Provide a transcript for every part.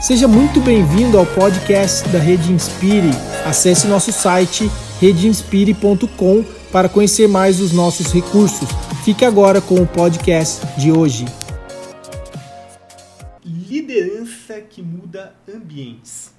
Seja muito bem-vindo ao podcast da Rede Inspire. Acesse nosso site redeinspire.com para conhecer mais os nossos recursos. Fique agora com o podcast de hoje. Liderança que muda ambientes.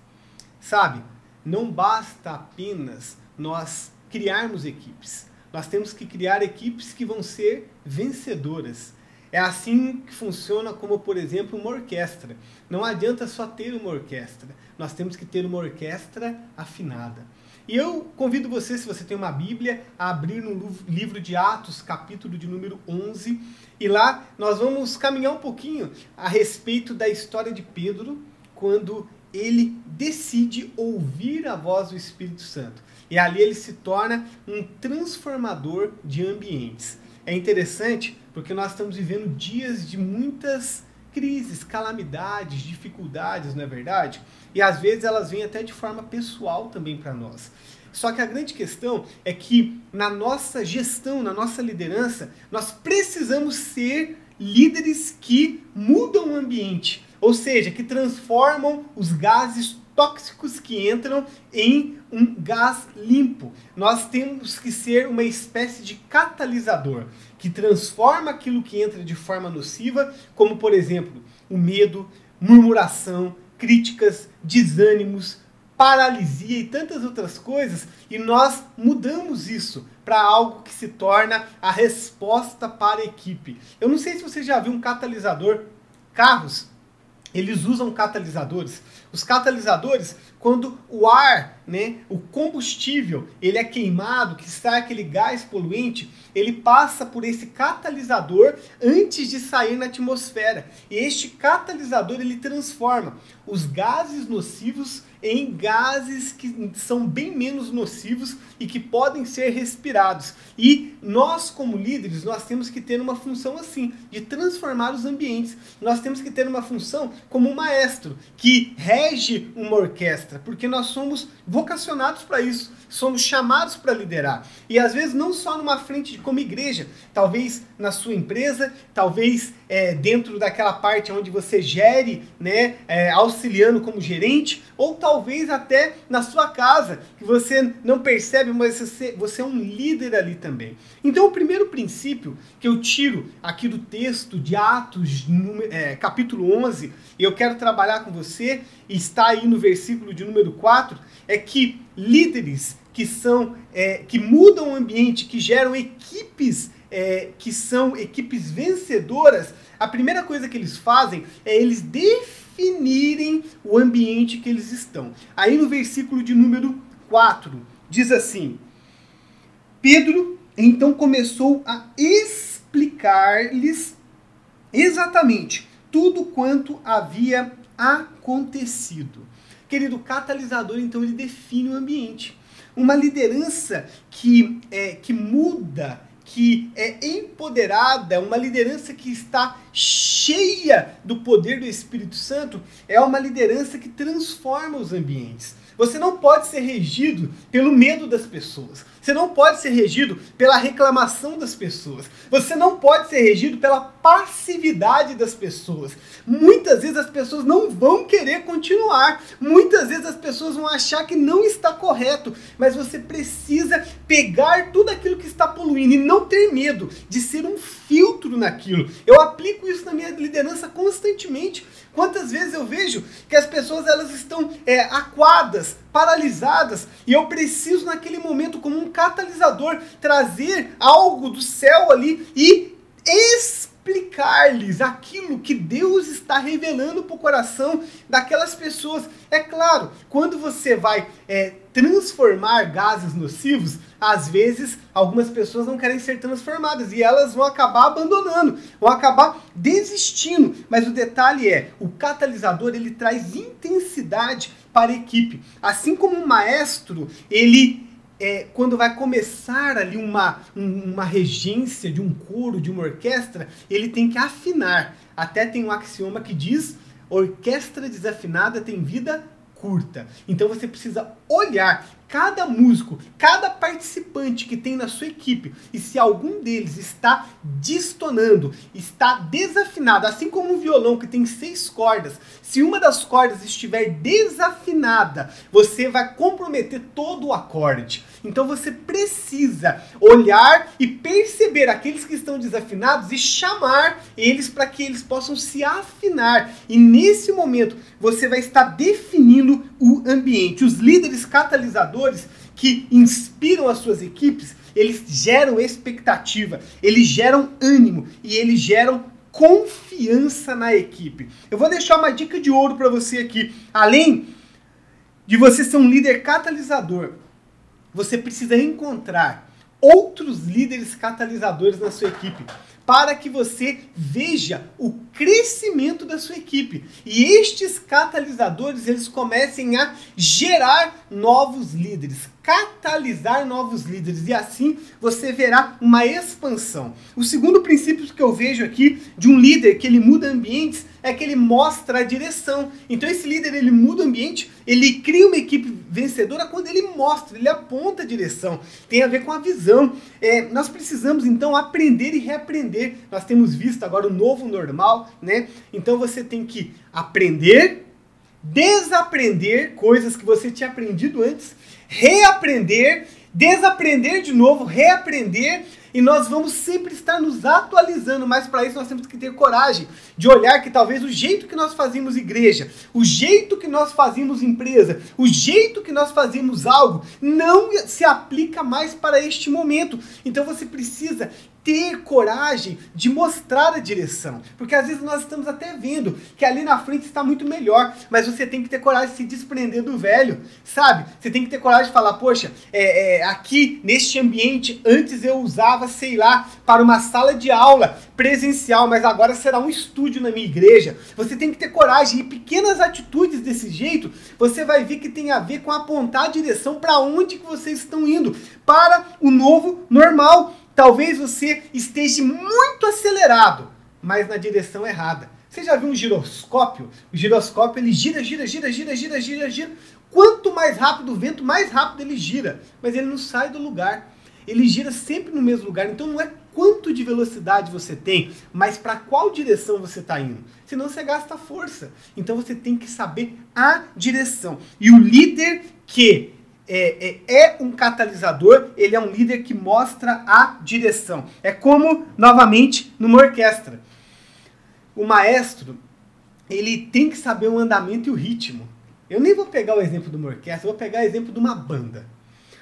Sabe, não basta apenas nós criarmos equipes. Nós temos que criar equipes que vão ser vencedoras é assim que funciona como, por exemplo, uma orquestra. Não adianta só ter uma orquestra, nós temos que ter uma orquestra afinada. E eu convido você, se você tem uma Bíblia, a abrir no livro de Atos, capítulo de número 11, e lá nós vamos caminhar um pouquinho a respeito da história de Pedro, quando ele decide ouvir a voz do Espírito Santo. E ali ele se torna um transformador de ambientes. É interessante porque nós estamos vivendo dias de muitas crises, calamidades, dificuldades, não é verdade? E às vezes elas vêm até de forma pessoal também para nós. Só que a grande questão é que na nossa gestão, na nossa liderança, nós precisamos ser líderes que mudam o ambiente, ou seja, que transformam os gases tóxicos que entram em um gás limpo. Nós temos que ser uma espécie de catalisador que transforma aquilo que entra de forma nociva, como por exemplo, o medo, murmuração, críticas, desânimos, paralisia e tantas outras coisas, e nós mudamos isso para algo que se torna a resposta para a equipe. Eu não sei se você já viu um catalisador carros eles usam catalisadores. Os catalisadores, quando o ar, né, o combustível, ele é queimado, que sai aquele gás poluente, ele passa por esse catalisador antes de sair na atmosfera. E este catalisador ele transforma os gases nocivos em gases que são bem menos nocivos e que podem ser respirados. E nós, como líderes, nós temos que ter uma função assim, de transformar os ambientes. Nós temos que ter uma função como um maestro, que rege uma orquestra, porque nós somos vocacionados para isso, somos chamados para liderar. E às vezes não só numa frente como igreja, talvez na sua empresa, talvez é, dentro daquela parte onde você gere, né, é, auxiliando como gerente, ou talvez até na sua casa, que você não percebe, mas você, você é um líder ali também. Então, o primeiro princípio que eu tiro aqui do texto de Atos, é, capítulo 11, e eu quero trabalhar com você, está aí no versículo de número 4, é que líderes que são é, que mudam o ambiente, que geram equipes é, que são equipes vencedoras, a primeira coisa que eles fazem é eles definirem o ambiente que eles estão. Aí no versículo de número 4, diz assim: Pedro então começou a explicar-lhes exatamente tudo quanto havia acontecido. Querido, o catalisador então ele define o ambiente. Uma liderança que, é, que muda que é empoderada, uma liderança que está cheia do poder do Espírito Santo, é uma liderança que transforma os ambientes. Você não pode ser regido pelo medo das pessoas. Você não pode ser regido pela reclamação das pessoas. Você não pode ser regido pela passividade das pessoas. Muitas vezes as pessoas não vão querer continuar. Muitas vezes as pessoas vão achar que não está correto. Mas você precisa pegar tudo aquilo que está poluindo e não ter medo de ser um filtro naquilo. Eu aplico isso na minha liderança constantemente. Quantas vezes eu vejo que as pessoas elas estão é, aquadas, paralisadas, e eu preciso naquele momento, como um catalisador, trazer algo do céu ali e explicar-lhes aquilo que Deus está revelando para o coração daquelas pessoas. É claro, quando você vai é, transformar gases nocivos, às vezes algumas pessoas não querem ser transformadas e elas vão acabar abandonando, vão acabar desistindo. Mas o detalhe é, o catalisador ele traz intensidade para a equipe. Assim como um maestro, ele é, quando vai começar ali uma, uma regência de um coro, de uma orquestra, ele tem que afinar. Até tem um axioma que diz: orquestra desafinada tem vida curta. Então você precisa olhar cada músico, cada participante que tem na sua equipe e se algum deles está distonando, está desafinado, assim como um violão que tem seis cordas, se uma das cordas estiver desafinada, você vai comprometer todo o acorde. Então você precisa olhar e perceber aqueles que estão desafinados e chamar eles para que eles possam se afinar. E nesse momento você vai estar definindo o ambiente. Os líderes catalisadores que inspiram as suas equipes, eles geram expectativa, eles geram ânimo e eles geram confiança na equipe. Eu vou deixar uma dica de ouro para você aqui. Além de você ser um líder catalisador, você precisa encontrar outros líderes catalisadores na sua equipe para que você veja o crescimento da sua equipe. E estes catalisadores, eles comecem a gerar novos líderes, catalisar novos líderes e assim você verá uma expansão. O segundo princípio que eu vejo aqui de um líder que ele muda ambientes é que ele mostra a direção. Então esse líder ele muda o ambiente, ele cria uma equipe vencedora quando ele mostra, ele aponta a direção. Tem a ver com a visão. É, nós precisamos então aprender e reaprender. Nós temos visto agora o novo normal, né? Então você tem que aprender, desaprender coisas que você tinha aprendido antes reaprender, desaprender de novo, reaprender e nós vamos sempre estar nos atualizando, mas para isso nós temos que ter coragem de olhar que talvez o jeito que nós fazíamos igreja, o jeito que nós fazíamos empresa, o jeito que nós fazíamos algo não se aplica mais para este momento. Então você precisa ter coragem de mostrar a direção. Porque às vezes nós estamos até vendo que ali na frente está muito melhor, mas você tem que ter coragem de se desprender do velho, sabe? Você tem que ter coragem de falar, poxa, é, é, aqui neste ambiente, antes eu usava, sei lá, para uma sala de aula presencial, mas agora será um estúdio na minha igreja. Você tem que ter coragem e pequenas atitudes desse jeito, você vai ver que tem a ver com apontar a direção para onde que vocês estão indo, para o novo normal. Talvez você esteja muito acelerado, mas na direção errada. Você já viu um giroscópio? O giroscópio ele gira, gira, gira, gira, gira, gira, gira. Quanto mais rápido o vento, mais rápido ele gira. Mas ele não sai do lugar. Ele gira sempre no mesmo lugar. Então não é quanto de velocidade você tem, mas para qual direção você está indo. Senão você gasta força. Então você tem que saber a direção. E o líder que é, é, é, um catalisador, ele é um líder que mostra a direção. É como, novamente, numa orquestra. O maestro, ele tem que saber o andamento e o ritmo. Eu nem vou pegar o exemplo de uma orquestra, vou pegar o exemplo de uma banda.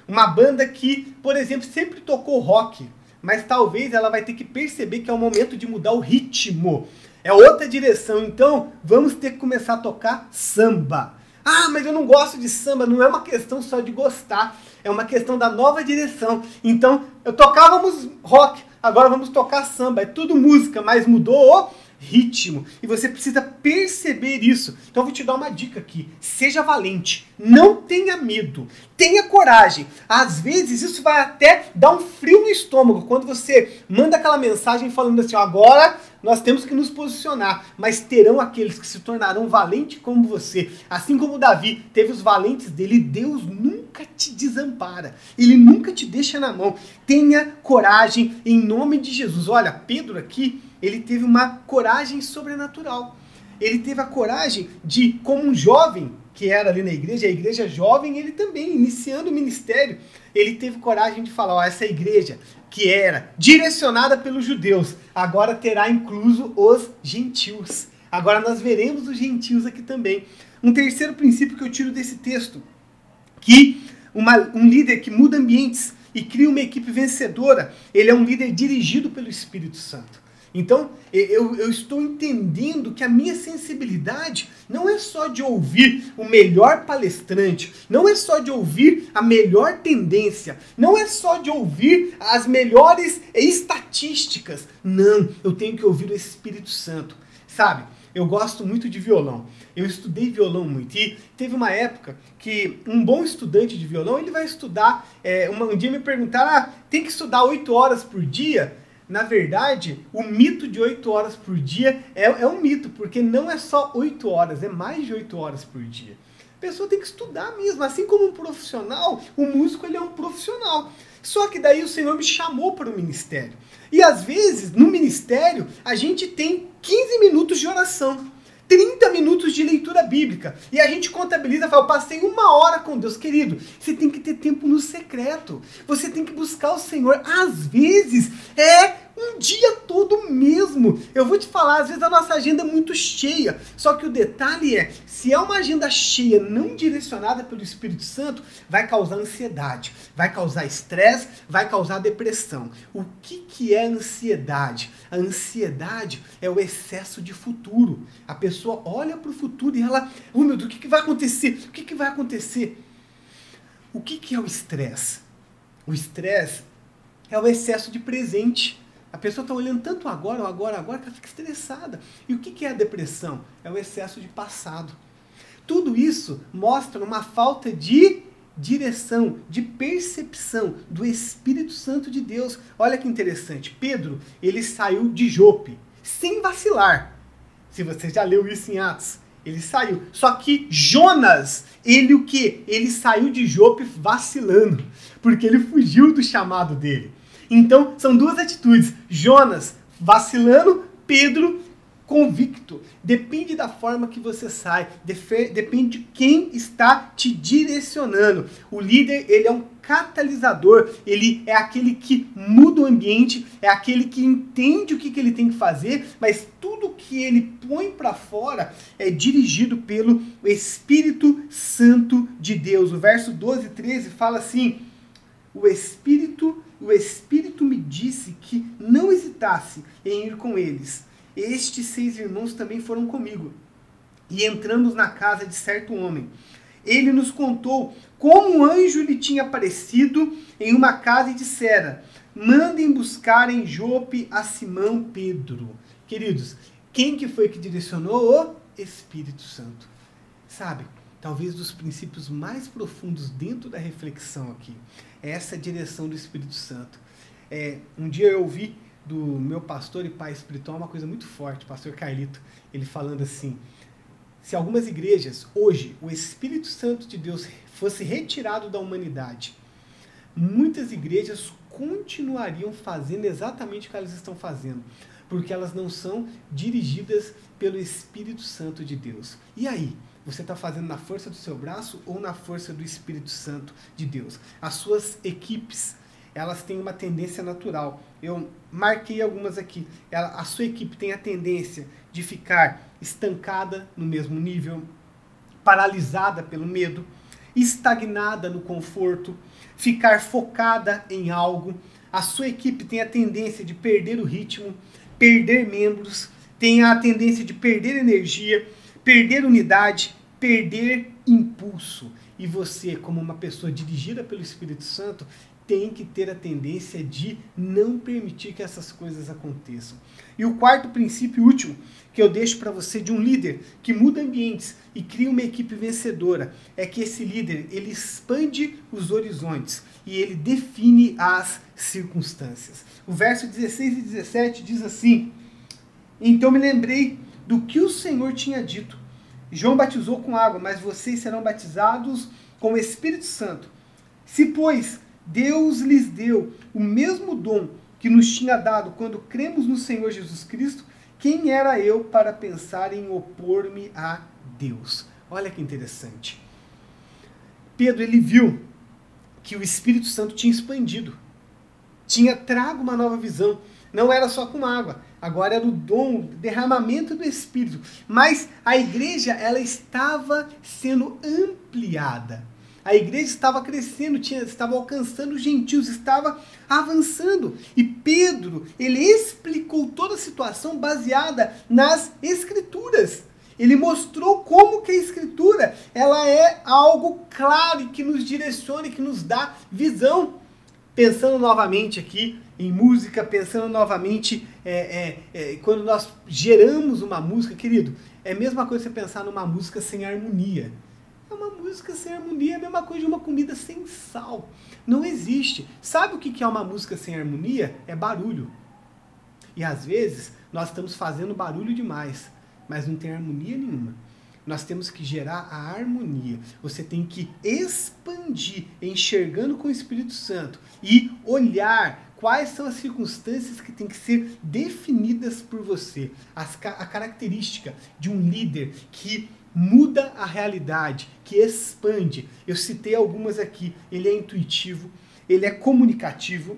Uma banda que, por exemplo, sempre tocou rock, mas talvez ela vai ter que perceber que é o momento de mudar o ritmo. É outra direção, então vamos ter que começar a tocar samba. Ah, mas eu não gosto de samba. Não é uma questão só de gostar, é uma questão da nova direção. Então, eu tocávamos rock, agora vamos tocar samba. É tudo música, mas mudou o ritmo. E você precisa perceber isso. Então eu vou te dar uma dica aqui. Seja valente. Não tenha medo. Tenha coragem. Às vezes isso vai até dar um frio no estômago quando você manda aquela mensagem falando assim: agora nós temos que nos posicionar, mas terão aqueles que se tornarão valentes como você. Assim como Davi teve os valentes dele, Deus nunca te desampara. Ele nunca te deixa na mão. Tenha coragem em nome de Jesus. Olha, Pedro aqui, ele teve uma coragem sobrenatural. Ele teve a coragem de, como um jovem que era ali na igreja, a igreja jovem, ele também, iniciando o ministério, ele teve coragem de falar: ó, essa igreja que era direcionada pelos judeus, agora terá incluso os gentios. Agora nós veremos os gentios aqui também. Um terceiro princípio que eu tiro desse texto, que uma, um líder que muda ambientes e cria uma equipe vencedora, ele é um líder dirigido pelo Espírito Santo. Então, eu, eu, estou entendendo que a minha sensibilidade não é só de ouvir o melhor palestrante, não é só de ouvir a melhor tendência, não é só de ouvir as melhores estatísticas. Não, eu tenho que ouvir o Espírito Santo. Sabe, eu gosto muito de violão. Eu estudei violão muito. E teve uma época que um bom estudante de violão, ele vai estudar. É, um dia me perguntaram, ah, tem que estudar oito horas por dia? Na verdade, o mito de 8 horas por dia é, é um mito, porque não é só 8 horas, é mais de 8 horas por dia. A pessoa tem que estudar mesmo. Assim como um profissional, o músico ele é um profissional. Só que daí o Senhor me chamou para o ministério. E às vezes, no ministério, a gente tem 15 minutos de oração. 30 minutos de leitura bíblica. E a gente contabiliza, fala, eu passei uma hora com Deus. Querido, você tem que ter tempo no secreto. Você tem que buscar o Senhor. Às vezes é um dia todo mesmo. Eu vou te falar, às vezes a nossa agenda é muito cheia. Só que o detalhe é, se é uma agenda cheia, não direcionada pelo Espírito Santo, vai causar ansiedade, vai causar estresse, vai causar depressão. O que, que é ansiedade? A ansiedade é o excesso de futuro. A pessoa olha para o futuro e ela, oh meu Deus, o que, que vai acontecer? O que, que vai acontecer? O que, que é o estresse? O estresse é o excesso de presente. A pessoa está olhando tanto agora, ou agora, agora, que ela fica estressada. E o que é a depressão? É o excesso de passado. Tudo isso mostra uma falta de direção, de percepção do Espírito Santo de Deus. Olha que interessante. Pedro, ele saiu de Jope, sem vacilar. Se você já leu isso em Atos, ele saiu. Só que Jonas, ele o que? Ele saiu de Jope vacilando, porque ele fugiu do chamado dele. Então, são duas atitudes. Jonas vacilando, Pedro convicto. Depende da forma que você sai, depende de quem está te direcionando. O líder, ele é um catalisador, ele é aquele que muda o ambiente, é aquele que entende o que, que ele tem que fazer, mas tudo que ele põe para fora é dirigido pelo Espírito Santo de Deus. O verso 12 e 13 fala assim: O Espírito o Espírito me disse que não hesitasse em ir com eles. Estes seis irmãos também foram comigo. E entramos na casa de certo homem. Ele nos contou como um anjo lhe tinha aparecido em uma casa e dissera: Mandem buscar em Jope a Simão Pedro. Queridos, quem que foi que direcionou? O Espírito Santo. Sabe, talvez dos princípios mais profundos dentro da reflexão aqui essa direção do Espírito Santo. É, um dia eu ouvi do meu pastor e pai espiritual uma coisa muito forte, pastor Carlito, ele falando assim: se algumas igrejas hoje o Espírito Santo de Deus fosse retirado da humanidade, muitas igrejas continuariam fazendo exatamente o que elas estão fazendo, porque elas não são dirigidas pelo Espírito Santo de Deus. E aí? Você está fazendo na força do seu braço ou na força do Espírito Santo de Deus? As suas equipes, elas têm uma tendência natural. Eu marquei algumas aqui. Ela, a sua equipe tem a tendência de ficar estancada no mesmo nível, paralisada pelo medo, estagnada no conforto, ficar focada em algo. A sua equipe tem a tendência de perder o ritmo, perder membros, tem a tendência de perder energia, perder unidade, perder impulso. E você, como uma pessoa dirigida pelo Espírito Santo, tem que ter a tendência de não permitir que essas coisas aconteçam. E o quarto princípio último que eu deixo para você de um líder que muda ambientes e cria uma equipe vencedora é que esse líder ele expande os horizontes e ele define as circunstâncias. O verso 16 e 17 diz assim: Então me lembrei do que o Senhor tinha dito João batizou com água, mas vocês serão batizados com o Espírito Santo. Se, pois, Deus lhes deu o mesmo dom que nos tinha dado quando cremos no Senhor Jesus Cristo, quem era eu para pensar em opor-me a Deus? Olha que interessante. Pedro ele viu que o Espírito Santo tinha expandido, tinha trago uma nova visão. Não era só com água, agora era o dom, o derramamento do Espírito. Mas a igreja, ela estava sendo ampliada. A igreja estava crescendo, tinha, estava alcançando os gentios, estava avançando. E Pedro, ele explicou toda a situação baseada nas escrituras. Ele mostrou como que a escritura, ela é algo claro que nos direciona, que nos dá visão. Pensando novamente aqui em música, pensando novamente é, é, é, quando nós geramos uma música, querido, é a mesma coisa você pensar numa música sem harmonia. É uma música sem harmonia, é a mesma coisa de uma comida sem sal. Não existe. Sabe o que é uma música sem harmonia? É barulho. E às vezes nós estamos fazendo barulho demais, mas não tem harmonia nenhuma. Nós temos que gerar a harmonia. Você tem que expandir, enxergando com o Espírito Santo e olhar quais são as circunstâncias que têm que ser definidas por você. As, a característica de um líder que muda a realidade, que expande. Eu citei algumas aqui. Ele é intuitivo, ele é comunicativo,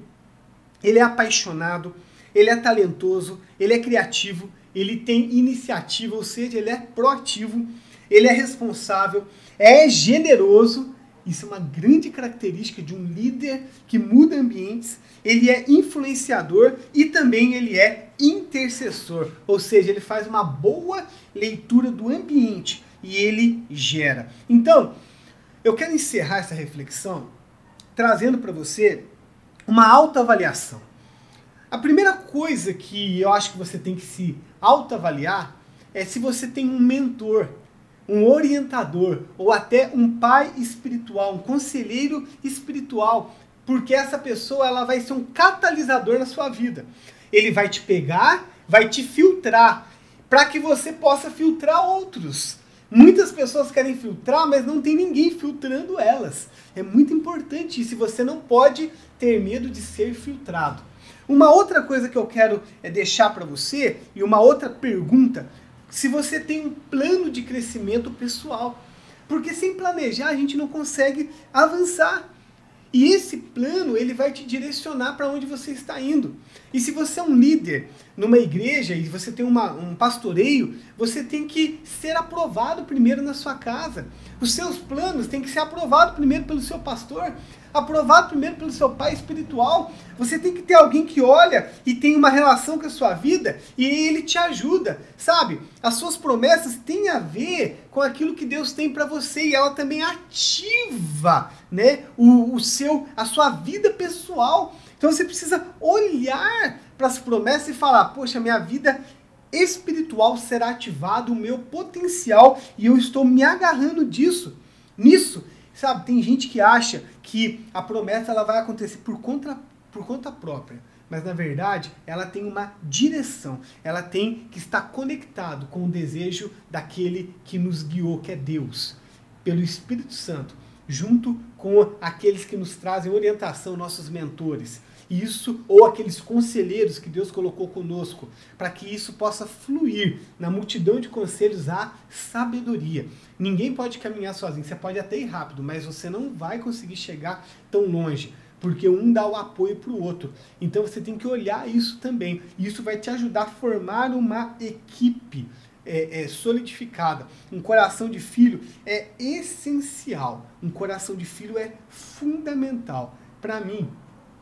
ele é apaixonado, ele é talentoso, ele é criativo, ele tem iniciativa, ou seja, ele é proativo, ele é responsável, é generoso. Isso é uma grande característica de um líder que muda ambientes. Ele é influenciador e também ele é intercessor, ou seja, ele faz uma boa leitura do ambiente e ele gera. Então, eu quero encerrar essa reflexão trazendo para você uma autoavaliação. A primeira coisa que eu acho que você tem que se autoavaliar é se você tem um mentor, um orientador ou até um pai espiritual, um conselheiro espiritual, porque essa pessoa ela vai ser um catalisador na sua vida. Ele vai te pegar, vai te filtrar, para que você possa filtrar outros. Muitas pessoas querem filtrar, mas não tem ninguém filtrando elas. É muito importante isso. Você não pode ter medo de ser filtrado. Uma outra coisa que eu quero é deixar para você e uma outra pergunta, se você tem um plano de crescimento pessoal, porque sem planejar a gente não consegue avançar. E esse plano ele vai te direcionar para onde você está indo. E se você é um líder numa igreja e você tem uma, um pastoreio, você tem que ser aprovado primeiro na sua casa. Os seus planos têm que ser aprovados primeiro pelo seu pastor, aprovado primeiro pelo seu pai espiritual. Você tem que ter alguém que olha e tem uma relação com a sua vida e ele te ajuda, sabe? As suas promessas têm a ver com aquilo que Deus tem para você e ela também ativa, né, o, o seu a sua vida pessoal. Então você precisa olhar para as promessas e falar: poxa, minha vida espiritual será ativada, o meu potencial, e eu estou me agarrando disso. Nisso, sabe, tem gente que acha que a promessa ela vai acontecer por conta, por conta própria. Mas na verdade, ela tem uma direção. Ela tem que estar conectado com o desejo daquele que nos guiou, que é Deus, pelo Espírito Santo, junto com aqueles que nos trazem orientação, nossos mentores isso ou aqueles conselheiros que Deus colocou conosco, para que isso possa fluir na multidão de conselhos a sabedoria. Ninguém pode caminhar sozinho, você pode até ir rápido, mas você não vai conseguir chegar tão longe porque um dá o apoio para o outro. Então você tem que olhar isso também. Isso vai te ajudar a formar uma equipe é, é, solidificada. Um coração de filho é essencial. Um coração de filho é fundamental. Para mim,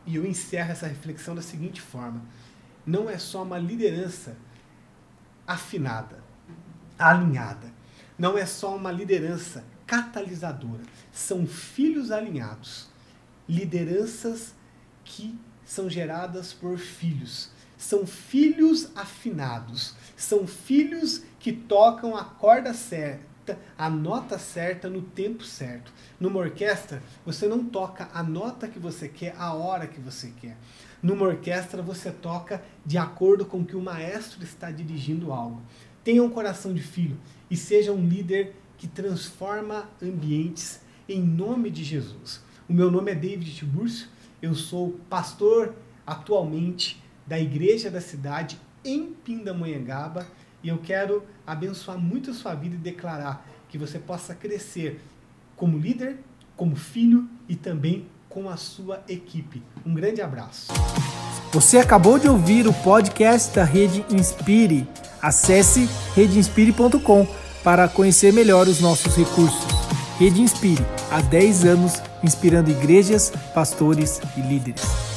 e eu encerro essa reflexão da seguinte forma: não é só uma liderança afinada, alinhada. Não é só uma liderança catalisadora. São filhos alinhados. Lideranças que são geradas por filhos. São filhos afinados. São filhos que tocam a corda certa a nota certa no tempo certo. Numa orquestra, você não toca a nota que você quer a hora que você quer. Numa orquestra, você toca de acordo com que o maestro está dirigindo algo. Tenha um coração de filho e seja um líder que transforma ambientes em nome de Jesus. O meu nome é David Tiburcio, eu sou pastor atualmente da Igreja da Cidade em Pindamonhangaba e eu quero abençoar muito a sua vida e declarar que você possa crescer como líder, como filho e também com a sua equipe. Um grande abraço. Você acabou de ouvir o podcast da Rede Inspire. Acesse redeinspire.com para conhecer melhor os nossos recursos. Rede Inspire, há 10 anos inspirando igrejas, pastores e líderes.